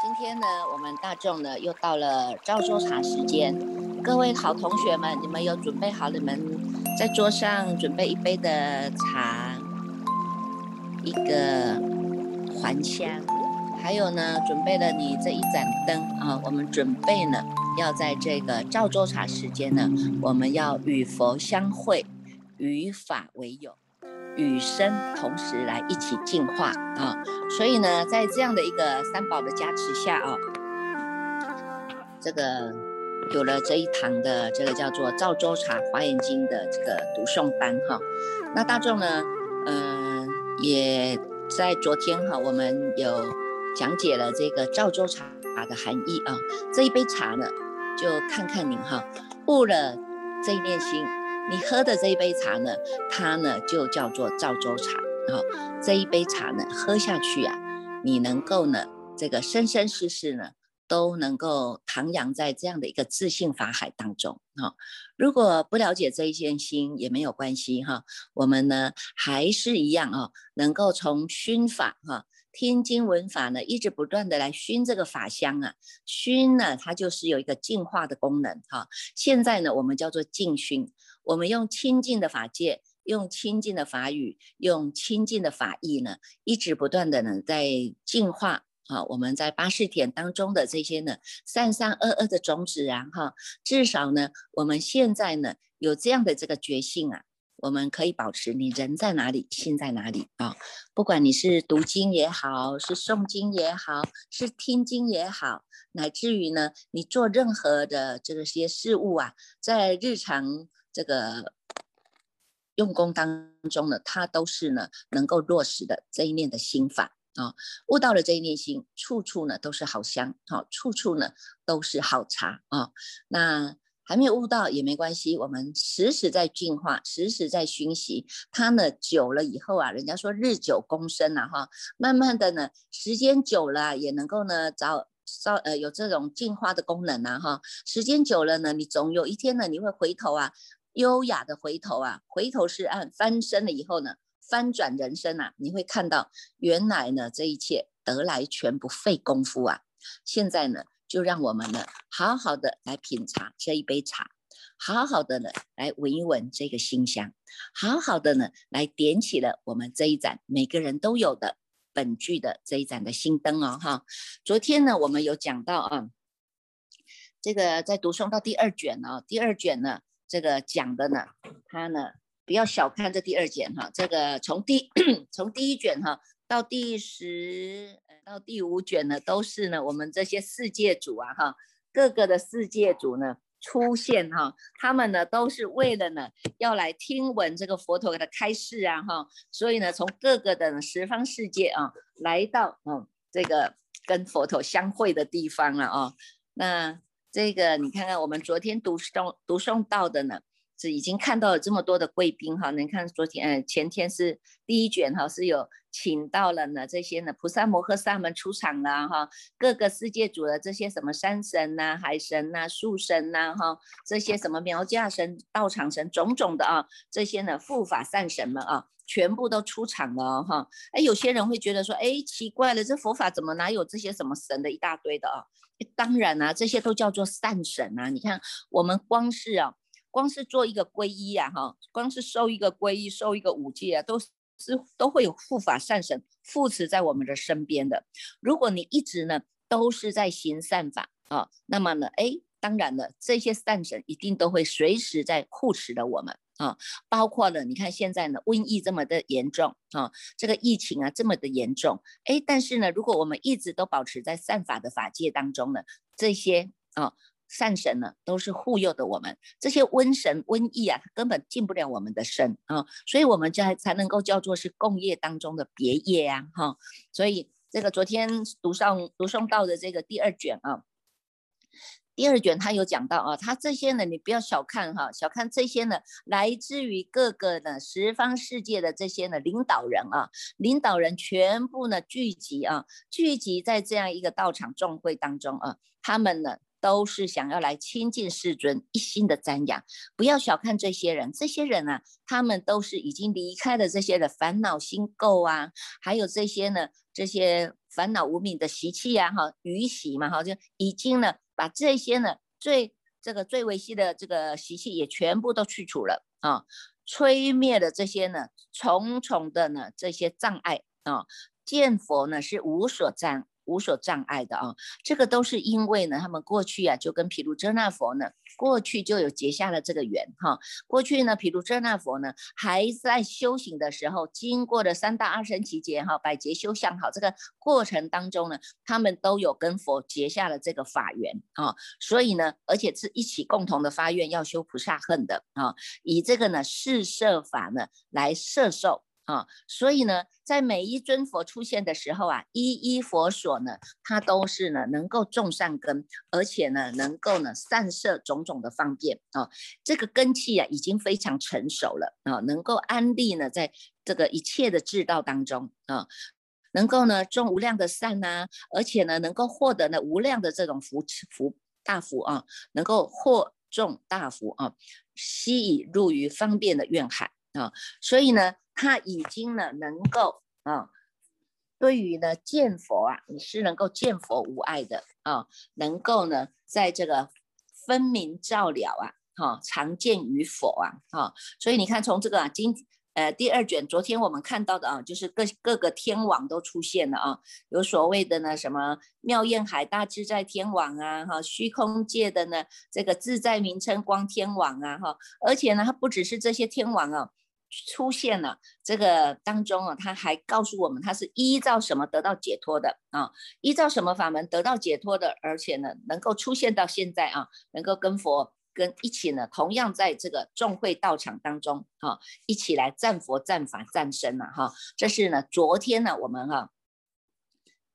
今天呢，我们大众呢又到了赵州茶时间。各位好同学们，你们有准备好你们在桌上准备一杯的茶，一个还香，还有呢，准备了你这一盏灯啊。我们准备呢，要在这个赵州茶时间呢，我们要与佛相会，与法为友。与生同时来一起进化啊，所以呢，在这样的一个三宝的加持下啊，这个有了这一堂的这个叫做赵州茶华严经的这个读诵班哈，那大众呢，嗯，也在昨天哈，我们有讲解了这个赵州茶的含义啊，这一杯茶呢，就看看您哈，悟了这一念心。你喝的这一杯茶呢，它呢就叫做赵州茶啊。这一杯茶呢，喝下去啊，你能够呢，这个生生世世呢，都能够徜徉在这样的一个自信法海当中啊。如果不了解这一件心也没有关系哈，我们呢还是一样啊，能够从熏法哈。听经闻法呢，一直不断的来熏这个法香啊，熏呢，它就是有一个净化的功能哈。现在呢，我们叫做净熏，我们用清净的法界，用清净的法语，用清净的法意呢，一直不断的呢在净化啊。我们在八识田当中的这些呢，三三二二的种子啊，哈，至少呢，我们现在呢有这样的这个觉性啊。我们可以保持你人在哪里，心在哪里啊？不管你是读经也好，是诵经也好，是听经也好，乃至于呢，你做任何的这个些事物啊，在日常这个用功当中呢，它都是呢能够落实的这一念的心法啊。悟到了这一念心，处处呢都是好香，好，处处呢都是好茶啊。那。还没有悟到也没关系，我们时时在进化，时时在熏习它呢。久了以后啊，人家说日久功深呐，哈，慢慢的呢，时间久了也能够呢，找找呃有这种进化的功能呐，哈。时间久了呢，你总有一天呢，你会回头啊，优雅的回头啊，回头是岸，翻身了以后呢，翻转人生啊，你会看到原来呢，这一切得来全不费功夫啊。现在呢。就让我们呢，好好的来品茶这一杯茶，好好的呢来闻一闻这个馨香，好好的呢来点起了我们这一盏每个人都有的本具的这一盏的心灯哦哈。昨天呢我们有讲到啊，这个在读诵到第二卷呢，第二卷呢这个讲的呢，它呢不要小看这第二卷哈，这个从第 从第一卷哈到第十。到第五卷呢，都是呢我们这些世界主啊哈，各个的世界主呢出现哈，他们呢都是为了呢要来听闻这个佛陀的开示啊哈，所以呢从各个的十方世界啊来到嗯这个跟佛陀相会的地方了啊，那这个你看看我们昨天读诵读诵到的呢。是已经看到了这么多的贵宾哈，你看昨天呃前天是第一卷哈，是有请到了呢这些呢菩萨摩诃萨们出场了哈，各个世界主的这些什么山神呐、海神呐、树神呐哈，这些什么苗架神、道场神种种的啊，这些呢护法善神们啊，全部都出场了哈。哎，有些人会觉得说，哎，奇怪了，这佛法怎么哪有这些什么神的一大堆的啊？当然啊，这些都叫做善神啊。你看我们光是啊。光是做一个皈依啊，哈，光是受一个皈依，受一个五戒啊，都是都会有护法善神护持在我们的身边的。如果你一直呢都是在行善法啊，那么呢，哎，当然了，这些善神一定都会随时在护持着我们啊。包括了，你看现在呢，瘟疫这么的严重啊，这个疫情啊这么的严重，哎，但是呢，如果我们一直都保持在善法的法界当中呢，这些啊。善神呢，都是护佑的我们这些瘟神瘟疫啊，根本进不了我们的身啊，所以我们才才能够叫做是共业当中的别业啊，哈。所以这个昨天读上读诵到的这个第二卷啊，第二卷他有讲到啊，他这些呢，你不要小看哈，小看这些呢，来自于各个呢十方世界的这些呢领导人啊，领导人全部呢聚集啊，聚集在这样一个道场众会当中啊，他们呢都是想要来亲近世尊，一心的瞻仰。不要小看这些人，这些人啊，他们都是已经离开了这些的烦恼心垢啊，还有这些呢这些烦恼无名的习气呀，哈，余习嘛，哈，就已经呢。把这些呢最这个最维系的这个习气也全部都去除了啊，吹灭了这些呢重重的呢这些障碍啊，见佛呢是无所障。无所障碍的啊，这个都是因为呢，他们过去啊就跟毗卢遮那佛呢，过去就有结下了这个缘哈。过去呢，毗卢遮那佛呢还在修行的时候，经过了三大阿僧祇劫哈，百劫修相好这个过程当中呢，他们都有跟佛结下了这个法缘啊。所以呢，而且是一起共同的发愿要修菩萨恨的啊，以这个呢四摄法呢来摄受。啊，所以呢，在每一尊佛出现的时候啊，一一佛所呢，它都是呢能够种善根，而且呢能够呢散摄种种的方便啊，这个根器啊已经非常成熟了啊，能够安立呢在这个一切的智道当中啊，能够呢种无量的善呐，而且呢能够获得呢无量的这种福福大福啊，能够获种大福啊，悉以入于方便的愿海啊，所以呢。他已经呢，能够啊，对于呢见佛啊，你是能够见佛无碍的啊，能够呢，在这个分明照了啊，哈，常见于佛啊，哈，所以你看，从这个啊，今呃第二卷，昨天我们看到的啊，就是各各个天王都出现了啊，有所谓的呢什么妙焰海大自在天王啊，哈，虚空界的呢这个自在名称光天王啊，哈，而且呢，它不只是这些天王啊。出现了这个当中啊，他还告诉我们，他是依照什么得到解脱的啊？依照什么法门得到解脱的？而且呢，能够出现到现在啊，能够跟佛跟一起呢，同样在这个众会道场当中哈，一起来赞佛、赞法、赞身了哈。这是呢，昨天呢，我们哈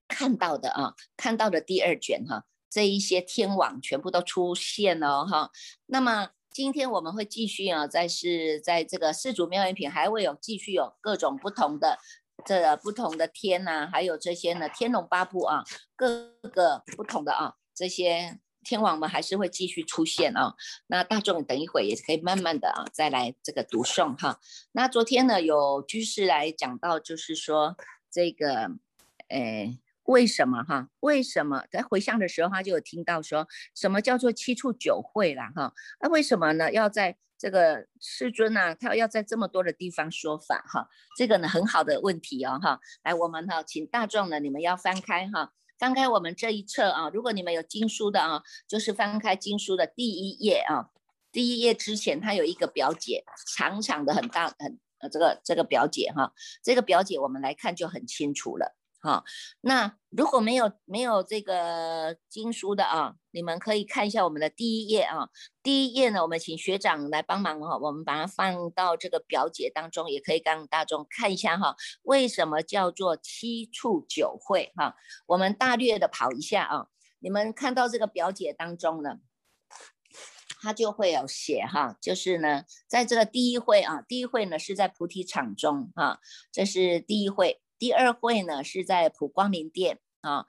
看到的啊，看到的第二卷哈，这一些天网全部都出现了哈。那么。今天我们会继续啊，在是在这个四组妙音品还会有继续有各种不同的这个不同的天呐，还有这些呢天龙八部啊，各个不同的啊这些天王们还是会继续出现啊。那大众等一会也可以慢慢的啊再来这个读诵哈。那昨天呢有居士来讲到，就是说这个诶。为什么哈？为什么在回向的时候，他就有听到说什么叫做七处九会啦哈？那为什么呢？要在这个世尊啊，他要在这么多的地方说法哈？这个呢很好的问题哦哈。来，我们哈，请大众呢，你们要翻开哈，翻开我们这一册啊。如果你们有经书的啊，就是翻开经书的第一页啊。第一页之前，它有一个表解，长长的很大很呃这个这个表解哈。这个表解我们来看就很清楚了。好，那如果没有没有这个经书的啊，你们可以看一下我们的第一页啊。第一页呢，我们请学长来帮忙哈，我们把它放到这个表解当中，也可以让大众看一下哈。为什么叫做七处九会哈？我们大略的跑一下啊。你们看到这个表解当中呢，它就会有写哈，就是呢，在这个第一会啊，第一会呢是在菩提场中哈，这是第一会。第二会呢是在普光明殿啊，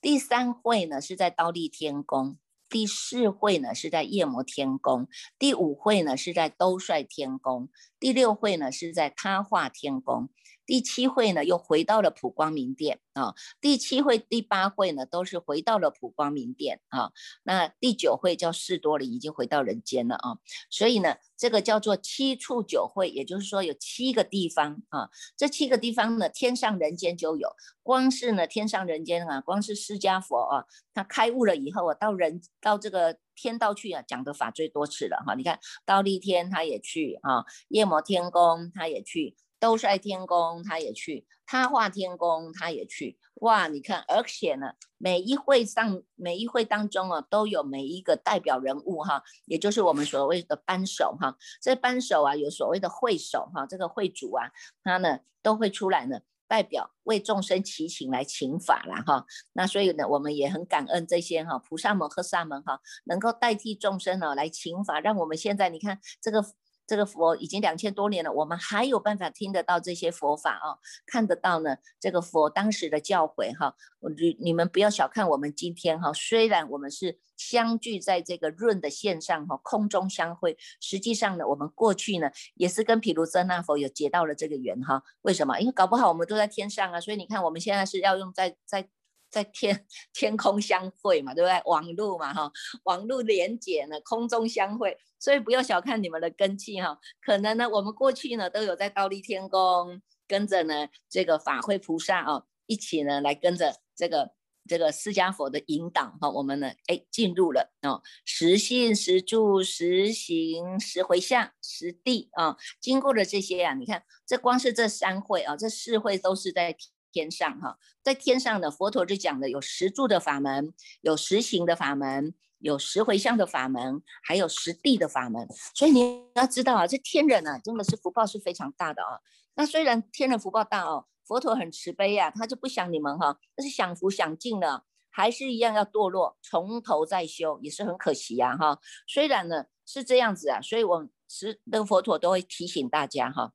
第三会呢是在刀立天宫，第四会呢是在夜魔天宫，第五会呢是在兜率天宫，第六会呢是在他化天宫。第七会呢，又回到了普光明殿啊。第七会、第八会呢，都是回到了普光明殿啊。那第九会叫士多里，已经回到人间了啊。所以呢，这个叫做七处九会，也就是说有七个地方啊。这七个地方呢，天上人间就有。光是呢，天上人间啊，光是释迦佛啊，他开悟了以后啊，到人到这个天道去啊，讲的法最多次了哈。你看，到立天他也去啊，夜摩天宫他也去。兜率天宫，他也去；他化天宫，他也去。哇，你看，而且呢，每一会上，每一会当中啊，都有每一个代表人物哈，也就是我们所谓的班首哈。这班首啊，有所谓的会首哈，这个会主啊，他呢都会出来呢，代表为众生祈请来请法了哈。那所以呢，我们也很感恩这些哈菩萨们和萨们哈，能够代替众生呢来请法，让我们现在你看这个。这个佛已经两千多年了，我们还有办法听得到这些佛法啊，看得到呢。这个佛当时的教诲哈，你你们不要小看我们今天哈，虽然我们是相聚在这个润的线上哈，空中相会，实际上呢，我们过去呢也是跟毗卢遮那佛有结到了这个缘哈。为什么？因为搞不好我们都在天上啊，所以你看我们现在是要用在在。在天 天空相会嘛，对不对？网络嘛，哈，网络连接呢，空中相会，所以不要小看你们的根气哈。可能呢，我们过去呢都有在倒立天宫跟着呢这个法会菩萨啊，一起呢来跟着这个这个释迦佛的引导哈，我们呢哎进入了哦，实信实住实行实回向实地啊，经过了这些啊，你看这光是这三会啊，这四会都是在。天上哈，在天上呢，佛陀就讲的有十住的法门，有十行的法门，有十回向的法门，还有十地的法门。所以你要知道啊，这天人啊，真的是福报是非常大的啊。那虽然天人福报大哦，佛陀很慈悲呀，他就不想你们哈，但是享福享尽了，还是一样要堕落，从头再修，也是很可惜呀哈。虽然呢是这样子啊，所以我是那佛陀都会提醒大家哈。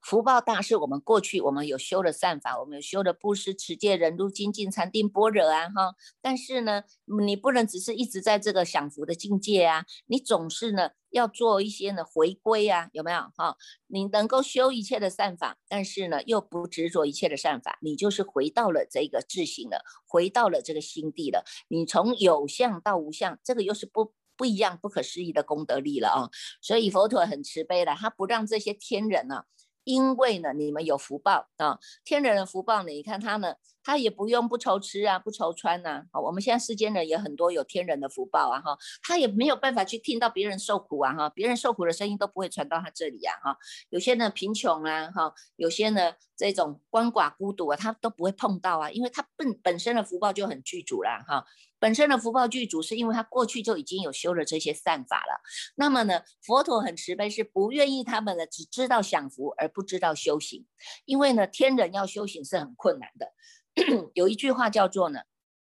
福报大是我们过去我们有修的善法，我们有修的布施、持戒、忍辱、精进、禅定、般若啊哈。但是呢，你不能只是一直在这个享福的境界啊，你总是呢要做一些呢回归啊，有没有哈？你能够修一切的善法，但是呢又不执着一切的善法，你就是回到了这个自性了，回到了这个心地了。你从有相到无相，这个又是不不一样、不可思议的功德力了啊。所以佛陀很慈悲的，他不让这些天人呢。因为呢，你们有福报啊，天人的福报呢，你看他呢，他也不用不愁吃啊，不愁穿呐。啊，我们现在世间人也很多有天人的福报啊，哈，他也没有办法去听到别人受苦啊，哈，别人受苦的声音都不会传到他这里呀，哈。有些呢贫穷啊，哈，有些呢这种鳏寡孤独啊，他都不会碰到啊，因为他本本身的福报就很具足了，哈。本身的福报具足，是因为他过去就已经有修了这些善法了。那么呢，佛陀很慈悲，是不愿意他们呢只知道享福而不知道修行。因为呢，天人要修行是很困难的。有一句话叫做呢，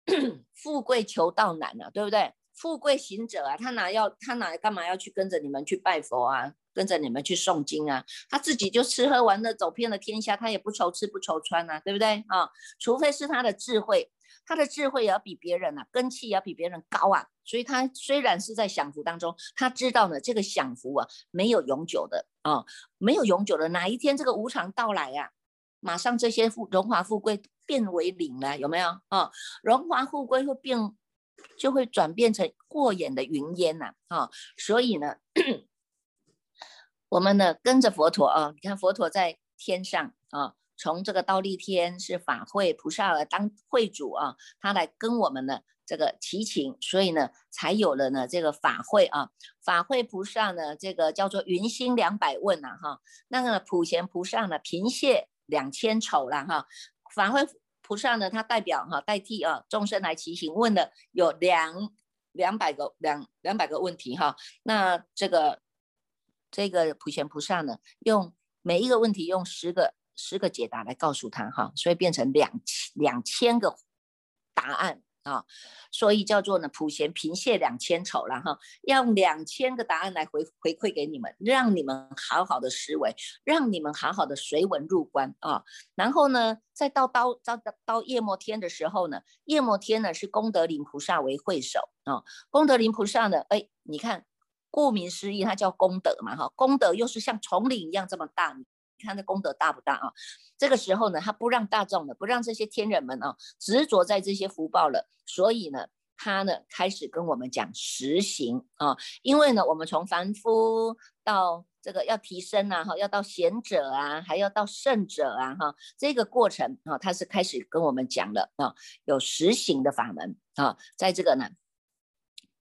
富贵求道难啊，对不对？富贵行者啊，他哪要他哪干嘛要去跟着你们去拜佛啊，跟着你们去诵经啊？他自己就吃喝玩乐走遍了天下，他也不愁吃不愁穿啊，对不对啊？除非是他的智慧。他的智慧也要比别人啊，根气也要比别人高啊，所以他虽然是在享福当中，他知道呢，这个享福啊没有永久的啊，没有永久的，哪一天这个无常到来呀，马上这些富荣华富贵变为零了，有没有啊？荣华富贵会变，就会转变成过眼的云烟呐啊，所以呢，我们呢跟着佛陀啊，你看佛陀在天上啊。从这个倒立天是法会菩萨来当会主啊，他来跟我们呢这个祈请，所以呢才有了呢这个法会啊。法会菩萨呢这个叫做云心两百问呐哈，那个普贤菩萨呢平谢两千丑了哈。法会菩萨呢他代表哈代替啊众生来祈请问的有两两百个两两百个问题哈。那这个这个普贤菩萨呢用每一个问题用十个。十个解答来告诉他哈，所以变成两千两千个答案啊，所以叫做呢普贤平谢两千丑了哈，用两千个答案来回回馈给你们，让你们好好的思维，让你们好好的随文入关啊。然后呢，再到到到到夜摩天的时候呢，夜摩天呢是功德林菩萨为会首啊，功德林菩萨呢，哎，你看，顾名思义，它叫功德嘛哈，功德又是像丛林一样这么大。看这功德大不大啊？这个时候呢，他不让大众呢，不让这些天人们啊执着在这些福报了，所以呢，他呢开始跟我们讲实行啊。因为呢，我们从凡夫到这个要提升啊，哈，要到贤者啊，还要到圣者啊，哈，这个过程啊，他是开始跟我们讲了啊，有实行的法门啊，在这个呢。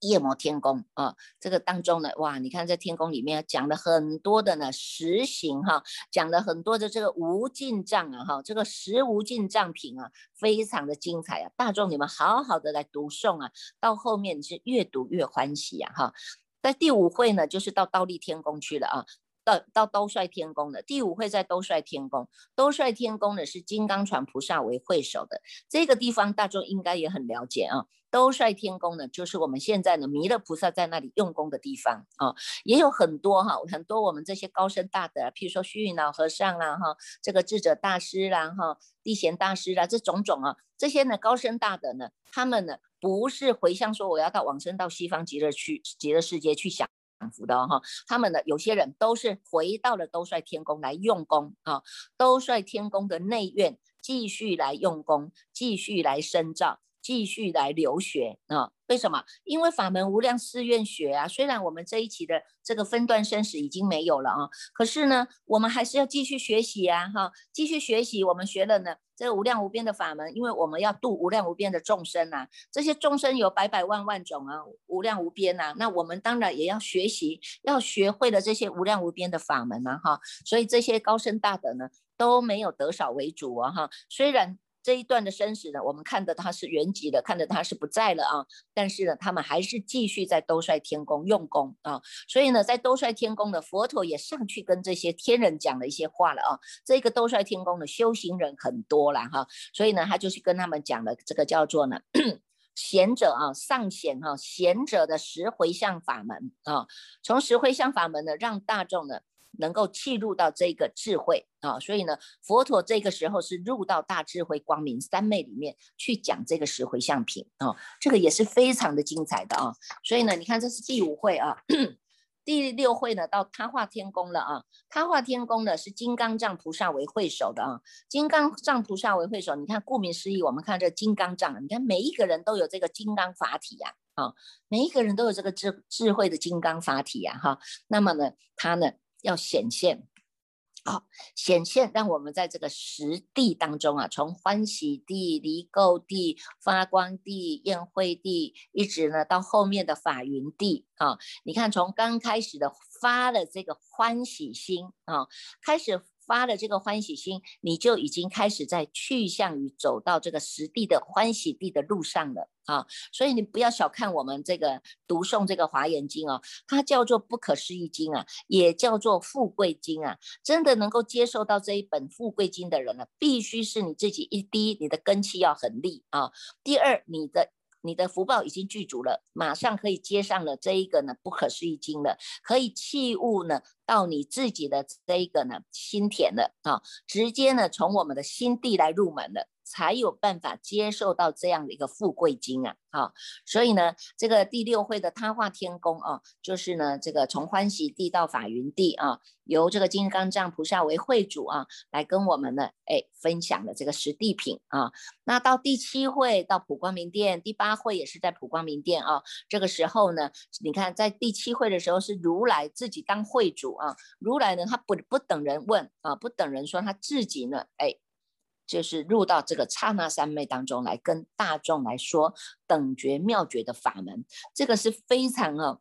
夜魔天宫啊，这个当中呢，哇，你看在天宫里面讲了很多的呢实行哈，讲了很多的这个无尽藏啊哈，这个十无尽藏品啊，非常的精彩啊，大众你们好好的来读诵啊，到后面是越读越欢喜啊哈。在第五会呢，就是到倒立天宫去了啊，到到兜率天宫的，第五会在兜率天宫。兜率天宫呢是金刚传菩萨为会首的，这个地方大众应该也很了解啊。兜率天宫呢，就是我们现在呢弥勒菩萨在那里用功的地方啊，也有很多哈，很多我们这些高僧大德，譬如说虚云老和尚啦哈，这个智者大师啦哈，地贤大师啦，这种种啊，这些呢高僧大德呢，他们呢不是回向说我要到往生到西方极乐去极乐世界去想福的哈，他们的有些人都是回到了兜率天宫来用功啊，兜率天宫的内院继续来用功，继续来深造。继续来留学啊？为什么？因为法门无量寺院学啊。虽然我们这一期的这个分段生死已经没有了啊，可是呢，我们还是要继续学习啊，哈，继续学习。我们学了呢，这个无量无边的法门，因为我们要度无量无边的众生啊。这些众生有百百万万种啊，无量无边呐。那我们当然也要学习，要学会了这些无量无边的法门啊，哈。所以这些高僧大德呢，都没有得少为主啊，哈。虽然。这一段的生死呢，我们看的他是原籍的，看的他是不在了啊。但是呢，他们还是继续在兜率天宫用功啊。所以呢，在兜率天宫的佛陀也上去跟这些天人讲了一些话了啊。这个兜率天宫的修行人很多了哈，所以呢，他就去跟他们讲了这个叫做呢贤者啊上贤哈贤者的十回向法门啊，从十回向法门呢，让大众呢。能够契入到这个智慧啊，所以呢，佛陀这个时候是入到大智慧光明三昧里面去讲这个十回向品啊，这个也是非常的精彩的啊。所以呢，你看这是第五会啊，第六会呢到他化天宫了啊。他化天宫呢是金刚藏菩萨为会首的啊，金刚藏菩萨为会首。你看，顾名思义，我们看这金刚藏，你看每一个人都有这个金刚法体呀，啊，每一个人都有这个智智慧的金刚法体呀，哈。那么呢，他呢？要显现，好显现，让我们在这个实地当中啊，从欢喜地、离垢地、发光地、宴会地，一直呢到后面的法云地啊。你看，从刚开始的发了这个欢喜心啊，开始。发了这个欢喜心，你就已经开始在去向于走到这个实地的欢喜地的路上了啊！所以你不要小看我们这个读诵这个华严经哦，它叫做不可思议经啊，也叫做富贵经啊。真的能够接受到这一本富贵经的人呢，必须是你自己一第一，你的根气要很利啊；第二，你的。你的福报已经具足了，马上可以接上了这一个呢不可思议经了，可以器物呢到你自己的这一个呢心田了啊，直接呢从我们的心地来入门了。才有办法接受到这样的一个富贵经啊，好，所以呢，这个第六会的他化天宫啊，就是呢，这个从欢喜地到法云地啊，由这个金刚藏菩萨为会主啊，来跟我们呢，哎，分享的这个实地品啊。那到第七会到普光明殿，第八会也是在普光明殿啊。这个时候呢，你看在第七会的时候是如来自己当会主啊，如来呢他不不等人问啊，不等人说他自己呢，哎。就是入到这个刹那三昧当中来，跟大众来说等觉妙觉的法门，这个是非常啊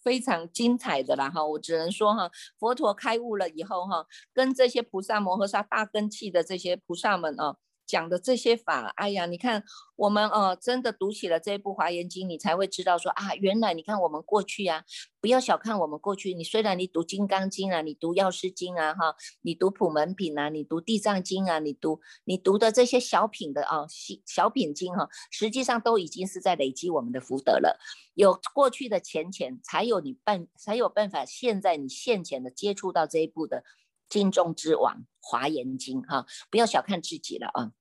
非常精彩的啦哈！我只能说哈，佛陀开悟了以后哈，跟这些菩萨摩诃萨大根器的这些菩萨们啊。讲的这些法，哎呀，你看我们呃真的读起了这一部华严经，你才会知道说啊，原来你看我们过去啊，不要小看我们过去。你虽然你读金刚经啊，你读药师经啊，哈，你读普门品啊，你读地藏经啊，你读你读的这些小品的啊小小品经哈，实际上都已经是在累积我们的福德了。有过去的浅浅，才有你办才有办法，现在你现前的接触到这一部的经中之王华严经哈，不要小看自己了啊。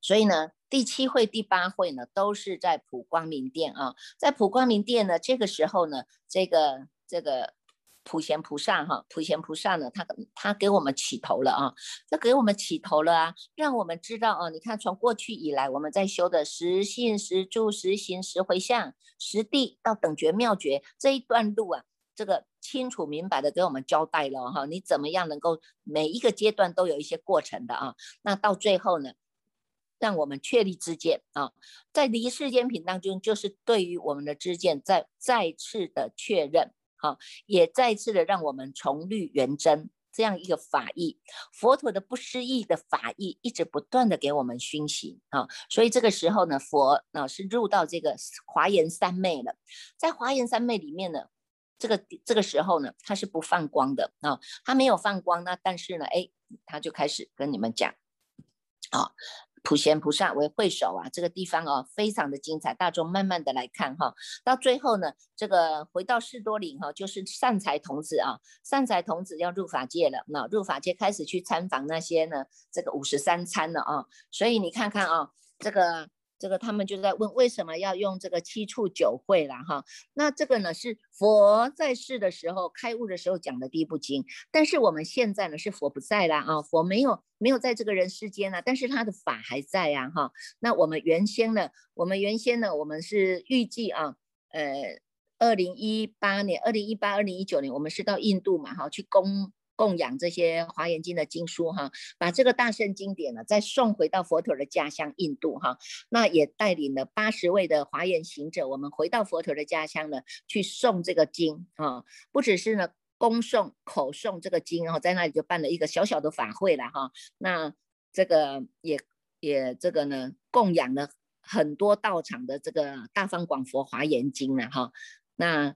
所以呢，第七会、第八会呢，都是在普光明殿啊。在普光明殿呢，这个时候呢，这个这个普贤菩萨哈，普贤菩萨呢，他他给我们起头了啊，他给我们起头了啊，让我们知道啊，你看从过去以来我们在修的十信、十住、十行、十回向、十地到等觉妙觉这一段路啊，这个清楚明白的给我们交代了哈，你怎么样能够每一个阶段都有一些过程的啊？那到最后呢？让我们确立知见啊，在离世间品当中，就是对于我们的知见再再次的确认，哈，也再次的让我们重律圆真这样一个法义，佛陀的不思议的法义，一直不断的给我们熏习啊，所以这个时候呢，佛啊是入到这个华严三昧了，在华严三昧里面呢。这个这个时候呢，他是不放光的啊，他没有放光，那但是呢，哎，他就开始跟你们讲，啊。普贤菩萨为会首啊，这个地方哦，非常的精彩，大众慢慢的来看哈。到最后呢，这个回到士多林哈，就是善财童子啊，善财童子要入法界了，那入法界开始去参访那些呢，这个五十三参了啊。所以你看看啊，这个。这个他们就在问为什么要用这个七处九会了哈？那这个呢是佛在世的时候开悟的时候讲的第一部经，但是我们现在呢是佛不在了啊，佛没有没有在这个人世间了，但是他的法还在呀哈。那我们原先呢，我们原先呢，我们是预计啊，呃，二零一八年、二零一八、二零一九年，我们是到印度嘛哈去供。供养这些华严经的经书哈，把这个大圣经典呢再送回到佛陀的家乡印度哈，那也带领了八十位的华严行者，我们回到佛陀的家乡呢去诵这个经啊，不只是呢恭送口诵这个经，然后在那里就办了一个小小的法会了哈，那这个也也这个呢供养了很多道场的这个大方广佛华严经了哈，那。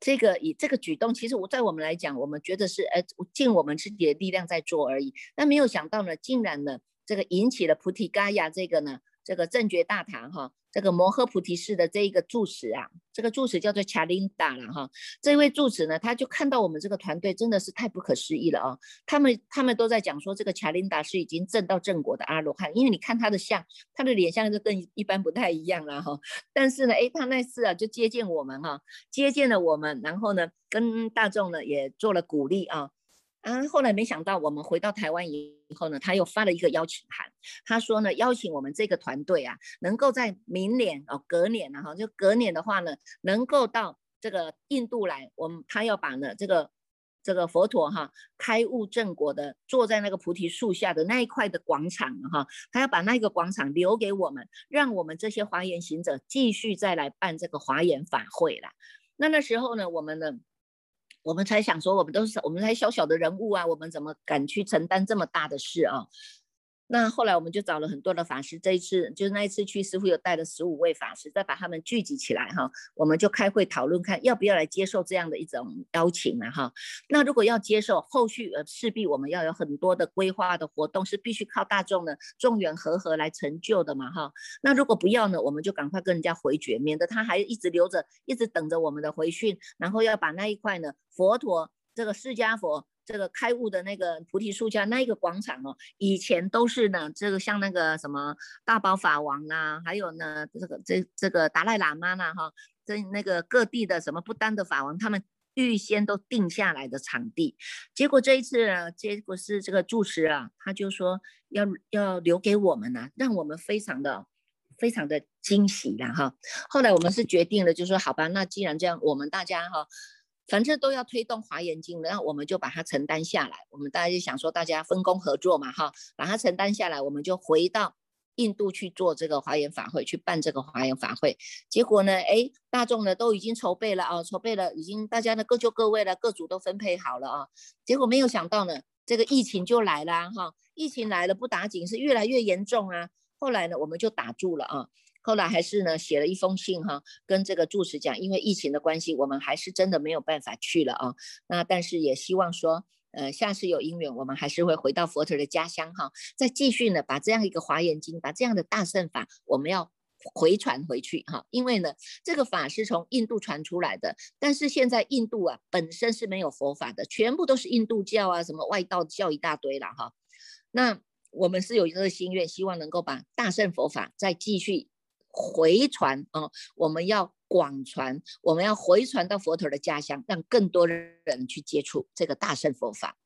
这个以这个举动，其实我在我们来讲，我们觉得是呃尽我们自己的力量在做而已。但没有想到呢，竟然呢，这个引起了菩提伽亚这个呢。这个正觉大堂哈，这个摩诃菩提寺的这一个住持啊，这个住持叫做卡琳达了哈。这位住持呢，他就看到我们这个团队真的是太不可思议了啊！他们他们都在讲说，这个卡琳达是已经证到正果的阿罗汉，因为你看他的像，他的脸像就跟一般不太一样了哈。但是呢，哎，他那次啊就接见我们哈，接见了我们，然后呢，跟大众呢也做了鼓励啊。啊，后来没想到我们回到台湾以后呢，他又发了一个邀请函，他说呢，邀请我们这个团队啊，能够在明年哦，隔年啊哈，就隔年的话呢，能够到这个印度来，我们他要把呢这个这个佛陀哈开悟正果的坐在那个菩提树下的那一块的广场哈，他要把那个广场留给我们，让我们这些华严行者继续再来办这个华严法会啦。那那时候呢，我们呢。我们才想说，我们都是我们才小小的人物啊，我们怎么敢去承担这么大的事啊？那后来我们就找了很多的法师，这一次就是那一次去，师傅又带了十五位法师，再把他们聚集起来哈，我们就开会讨论，看要不要来接受这样的一种邀请了哈。那如果要接受，后续呃势必我们要有很多的规划的活动，是必须靠大众的众缘和合来成就的嘛哈。那如果不要呢，我们就赶快跟人家回绝，免得他还一直留着，一直等着我们的回讯，然后要把那一块呢佛陀这个释迦佛。这个开悟的那个菩提树下那一个广场哦，以前都是呢，这个像那个什么大宝法王啊，还有呢这个这这个达赖喇嘛呐哈，这那个各地的什么不丹的法王，他们预先都定下来的场地。结果这一次呢，结果是这个住持啊，他就说要要留给我们呢，让我们非常的非常的惊喜了哈。后来我们是决定了，就说好吧，那既然这样，我们大家哈。反正都要推动华严经然后我们就把它承担下来。我们大家就想说，大家分工合作嘛，哈，把它承担下来，我们就回到印度去做这个华严法会，去办这个华严法会。结果呢，哎，大众呢都已经筹备了啊，筹备了，已经大家呢各就各位了，各组都分配好了啊。结果没有想到呢，这个疫情就来了哈，疫情来了不打紧，是越来越严重啊。后来呢，我们就打住了啊。后来还是呢，写了一封信哈，跟这个住持讲，因为疫情的关系，我们还是真的没有办法去了啊。那但是也希望说，呃，下次有因缘，我们还是会回到佛陀的家乡哈，再继续呢，把这样一个华严经，把这样的大圣法，我们要回传回去哈。因为呢，这个法是从印度传出来的，但是现在印度啊本身是没有佛法的，全部都是印度教啊，什么外道教一大堆了哈。那我们是有一个心愿，希望能够把大圣佛法再继续。回传啊，我们要广传，我们要回传到佛陀的家乡，让更多人去接触这个大圣佛法。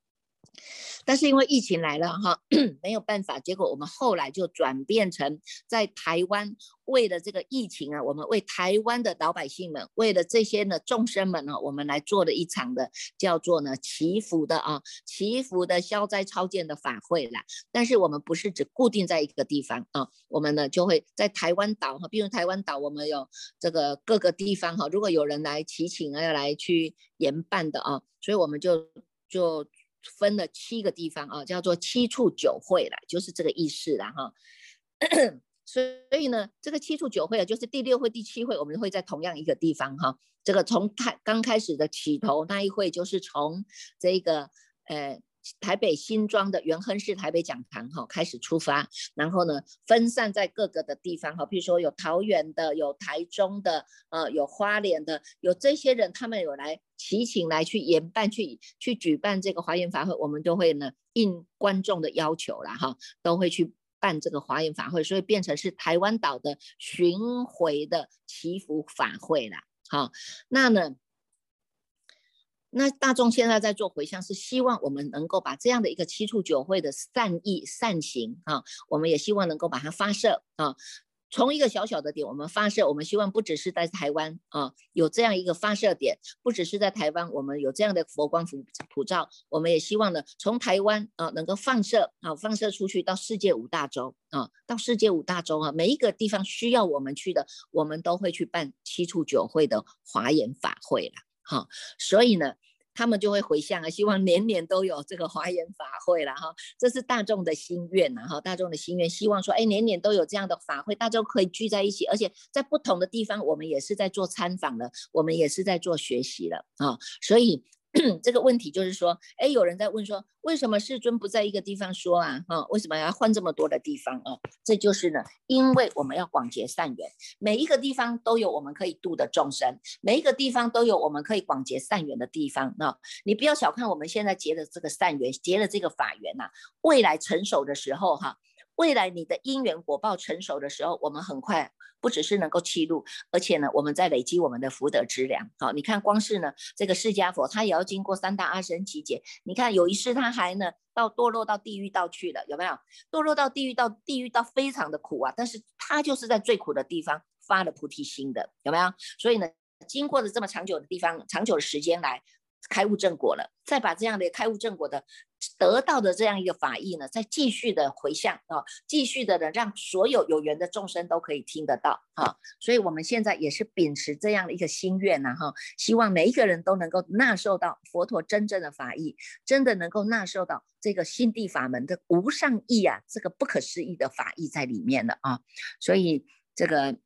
但是因为疫情来了哈，没有办法，结果我们后来就转变成在台湾，为了这个疫情啊，我们为台湾的老百姓们，为了这些呢众生们呢，我们来做了一场的叫做呢祈福的啊，祈福的消灾超荐的法会啦。但是我们不是只固定在一个地方啊，我们呢就会在台湾岛哈，比如台湾岛我们有这个各个地方哈，如果有人来祈请啊，要来去研办的啊，所以我们就就。分了七个地方啊，叫做七处九会了，就是这个意思了哈。所以呢，这个七处九会啊，就是第六会、第七会，我们会在同样一个地方哈。这个从开刚开始的起头那一会，就是从这个呃。台北新庄的元亨市台北讲堂哈开始出发，然后呢分散在各个的地方哈，比如说有桃园的，有台中的，呃，有花莲的，有这些人他们有来齐请来去研办去去举办这个华严法会，我们都会呢应观众的要求啦哈，都会去办这个华严法会，所以变成是台湾岛的巡回的祈福法会啦。好，那呢？那大众现在在做回向，是希望我们能够把这样的一个七处九会的善意善行啊，我们也希望能够把它发射啊，从一个小小的点，我们发射，我们希望不只是在台湾啊有这样一个发射点，不只是在台湾，我们有这样的佛光普普照，我们也希望呢，从台湾啊能够放射啊放射出去到世界五大洲啊，到世界五大洲啊，每一个地方需要我们去的，我们都会去办七处九会的华严法会好，所以呢，他们就会回向啊，希望年年都有这个华严法会了哈，这是大众的心愿呐哈，大众的心愿，希望说，哎，年年都有这样的法会，大家可以聚在一起，而且在不同的地方，我们也是在做参访的，我们也是在做学习的啊，所以。这个问题就是说，哎，有人在问说，为什么世尊不在一个地方说啊？哈，为什么要换这么多的地方啊？这就是呢，因为我们要广结善缘，每一个地方都有我们可以度的众生，每一个地方都有我们可以广结善缘的地方啊！你不要小看我们现在结的这个善缘，结了这个法缘呐，未来成熟的时候哈，未来你的因缘果报成熟的时候，我们很快。不只是能够记录，而且呢，我们在累积我们的福德之粮。好，你看，光是呢，这个释迦佛他也要经过三大阿僧祇劫。你看，有一世他还呢，到堕落到地狱道去了，有没有？堕落到地狱道，地狱道非常的苦啊，但是他就是在最苦的地方发了菩提心的，有没有？所以呢，经过了这么长久的地方，长久的时间来。开悟正果了，再把这样的开悟正果的得到的这样一个法义呢，再继续的回向啊，继续的呢，让所有有缘的众生都可以听得到啊。所以我们现在也是秉持这样的一个心愿呐哈，希望每一个人都能够纳受到佛陀真正的法义，真的能够纳受到这个心地法门的无上义啊，这个不可思议的法义在里面了啊。所以这个。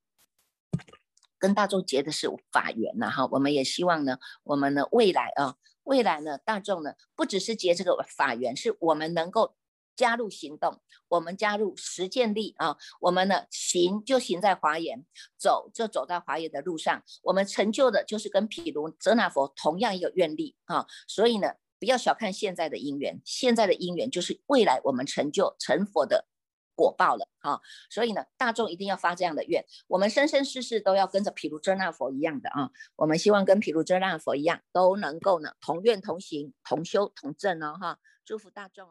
跟大众结的是法缘呐，哈，我们也希望呢，我们呢未来啊，未来呢，大众呢不只是结这个法缘，是我们能够加入行动，我们加入实践力啊，我们呢行就行在华严，走就走在华严的路上，我们成就的就是跟毗卢遮那佛同样一个愿力啊，所以呢，不要小看现在的因缘，现在的因缘就是未来我们成就成佛的。果报了哈，所以呢，大众一定要发这样的愿，我们生生世世都要跟着毗卢遮那佛一样的啊，我们希望跟毗卢遮那佛一样，都能够呢同愿同行同修同证哦哈，祝福大众。